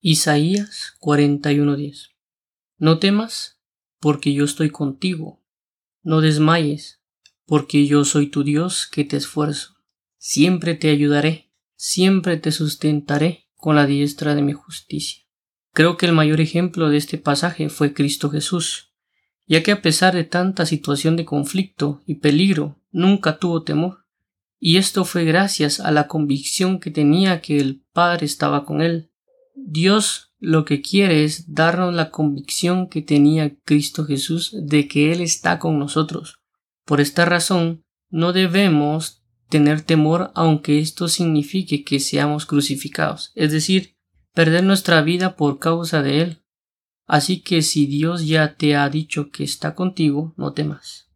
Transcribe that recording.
Isaías 41:10 No temas, porque yo estoy contigo. No desmayes, porque yo soy tu Dios que te esfuerzo. Siempre te ayudaré, siempre te sustentaré con la diestra de mi justicia. Creo que el mayor ejemplo de este pasaje fue Cristo Jesús, ya que a pesar de tanta situación de conflicto y peligro, nunca tuvo temor, y esto fue gracias a la convicción que tenía que el Padre estaba con él Dios lo que quiere es darnos la convicción que tenía Cristo Jesús de que Él está con nosotros. Por esta razón, no debemos tener temor aunque esto signifique que seamos crucificados, es decir, perder nuestra vida por causa de Él. Así que si Dios ya te ha dicho que está contigo, no temas.